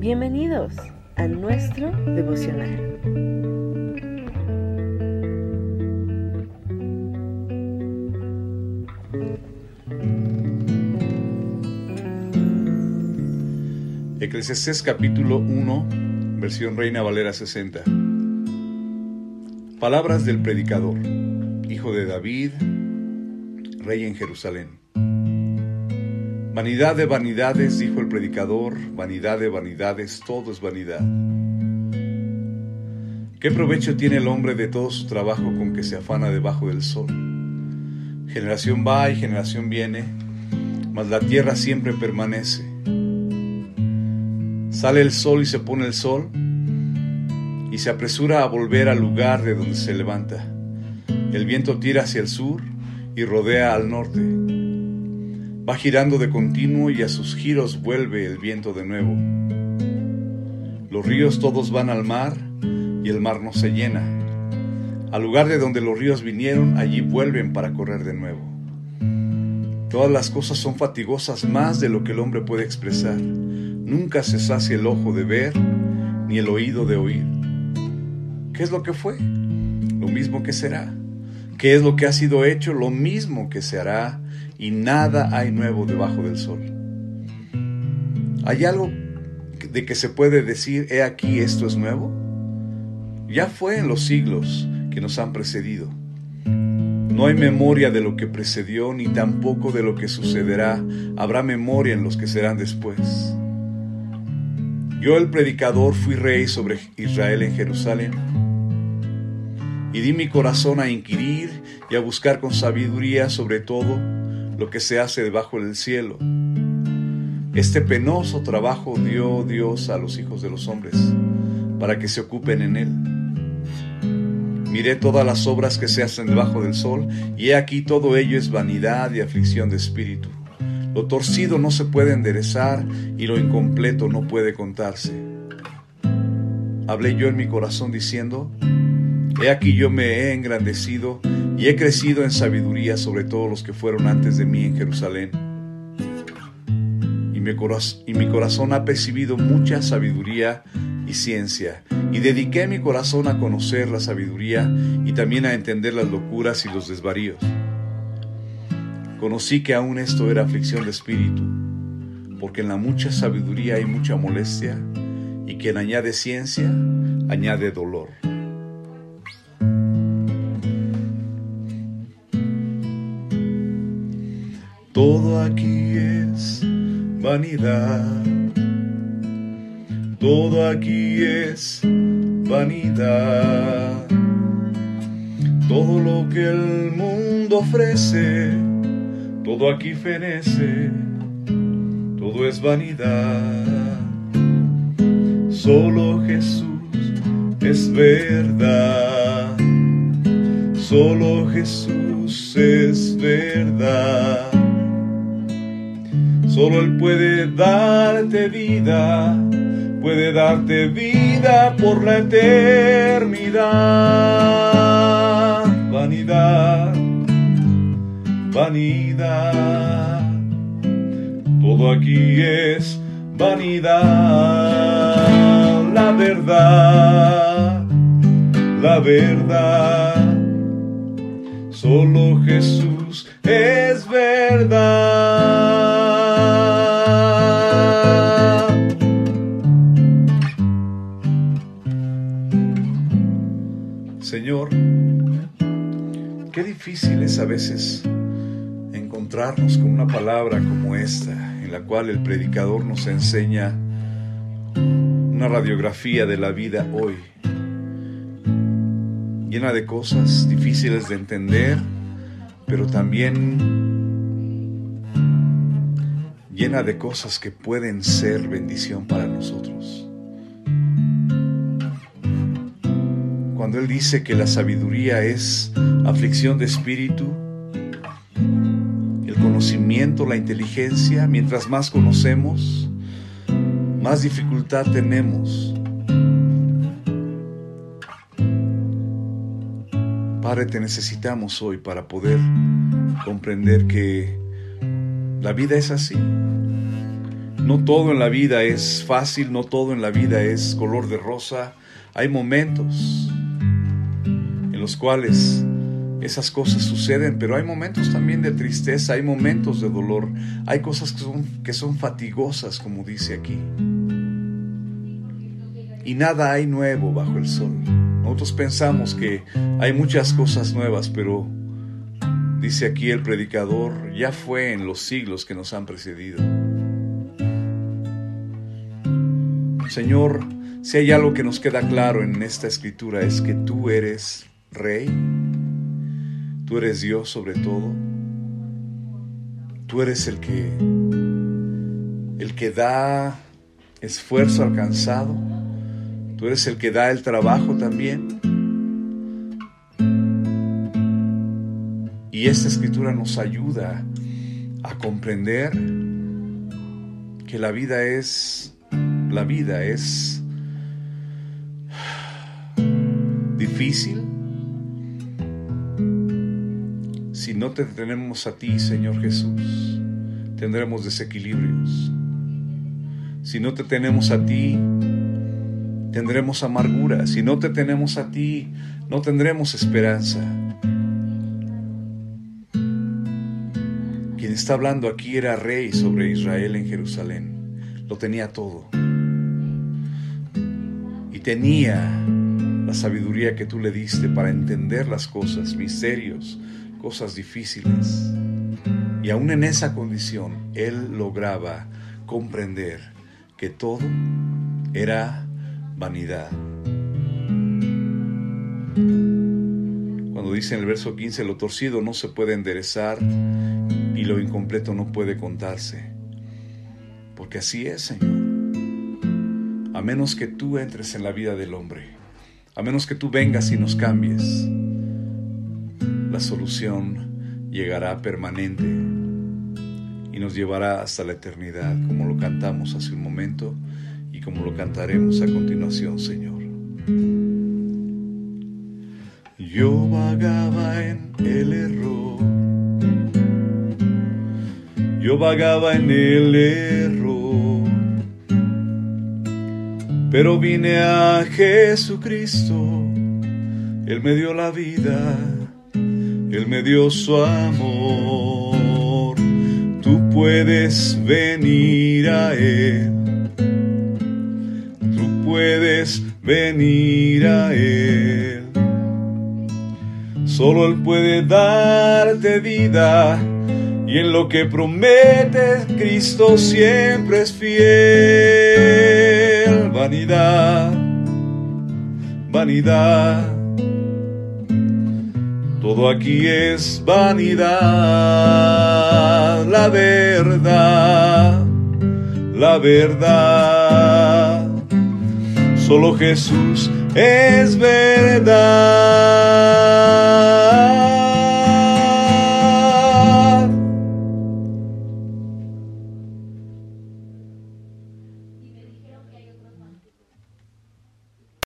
Bienvenidos a nuestro devocional. Eclesiastés capítulo 1, versión Reina Valera 60. Palabras del predicador, hijo de David, rey en Jerusalén. Vanidad de vanidades, dijo el predicador, vanidad de vanidades, todo es vanidad. ¿Qué provecho tiene el hombre de todo su trabajo con que se afana debajo del sol? Generación va y generación viene, mas la tierra siempre permanece. Sale el sol y se pone el sol, y se apresura a volver al lugar de donde se levanta. El viento tira hacia el sur y rodea al norte. Va girando de continuo y a sus giros vuelve el viento de nuevo. Los ríos todos van al mar y el mar no se llena. Al lugar de donde los ríos vinieron, allí vuelven para correr de nuevo. Todas las cosas son fatigosas más de lo que el hombre puede expresar. Nunca se sacia el ojo de ver ni el oído de oír. ¿Qué es lo que fue? Lo mismo que será. ¿Qué es lo que ha sido hecho? Lo mismo que se hará y nada hay nuevo debajo del sol. ¿Hay algo de que se puede decir, he aquí, esto es nuevo? Ya fue en los siglos que nos han precedido. No hay memoria de lo que precedió, ni tampoco de lo que sucederá. Habrá memoria en los que serán después. Yo el predicador fui rey sobre Israel en Jerusalén y di mi corazón a inquirir y a buscar con sabiduría sobre todo lo que se hace debajo del cielo. Este penoso trabajo dio Dios a los hijos de los hombres para que se ocupen en él. Miré todas las obras que se hacen debajo del sol y he aquí todo ello es vanidad y aflicción de espíritu. Lo torcido no se puede enderezar y lo incompleto no puede contarse. Hablé yo en mi corazón diciendo, He aquí yo me he engrandecido y he crecido en sabiduría sobre todos los que fueron antes de mí en Jerusalén. Y mi, corazón, ha percibido mucha sabiduría y ciencia, y dediqué mi corazón a conocer la sabiduría y también a entender las locuras y los desvaríos. Conocí que aún esto era aflicción de espíritu, porque en la mucha sabiduría hay mucha molestia, y quien añade ciencia, añade dolor. Todo aquí es vanidad. Todo aquí es vanidad. Todo lo que el mundo ofrece, todo aquí fenece, todo es vanidad. Solo Jesús es verdad. Solo Jesús es verdad. Solo Él puede darte vida, puede darte vida por la eternidad. Vanidad, vanidad, todo aquí es vanidad. La verdad, la verdad, solo Jesús es verdad. Señor, qué difícil es a veces encontrarnos con una palabra como esta, en la cual el predicador nos enseña una radiografía de la vida hoy, llena de cosas difíciles de entender, pero también llena de cosas que pueden ser bendición para nosotros. cuando Él dice que la sabiduría es aflicción de espíritu, el conocimiento, la inteligencia, mientras más conocemos, más dificultad tenemos. Padre, te necesitamos hoy para poder comprender que la vida es así. No todo en la vida es fácil, no todo en la vida es color de rosa. Hay momentos en los cuales esas cosas suceden, pero hay momentos también de tristeza, hay momentos de dolor, hay cosas que son, que son fatigosas, como dice aquí. Y nada hay nuevo bajo el sol. Nosotros pensamos que hay muchas cosas nuevas, pero dice aquí el predicador, ya fue en los siglos que nos han precedido. Señor, si hay algo que nos queda claro en esta escritura es que tú eres rey, tú eres Dios sobre todo, tú eres el que el que da esfuerzo alcanzado, tú eres el que da el trabajo también. Y esta escritura nos ayuda a comprender que la vida es la vida es difícil si no te tenemos a ti, Señor Jesús, tendremos desequilibrios. Si no te tenemos a ti, tendremos amargura. Si no te tenemos a ti, no tendremos esperanza. Quien está hablando aquí era rey sobre Israel en Jerusalén. Lo tenía todo tenía la sabiduría que tú le diste para entender las cosas, misterios, cosas difíciles. Y aún en esa condición, él lograba comprender que todo era vanidad. Cuando dice en el verso 15, lo torcido no se puede enderezar y lo incompleto no puede contarse. Porque así es, Señor a menos que tú entres en la vida del hombre, a menos que tú vengas y nos cambies, la solución llegará permanente y nos llevará hasta la eternidad, como lo cantamos hace un momento y como lo cantaremos a continuación, Señor. Yo vagaba en el error, yo vagaba en el error pero vine a Jesucristo, Él me dio la vida, Él me dio su amor. Tú puedes venir a Él, tú puedes venir a Él. Solo Él puede darte vida y en lo que promete Cristo siempre es fiel. Vanidad, vanidad. Todo aquí es vanidad. La verdad, la verdad. Solo Jesús es verdad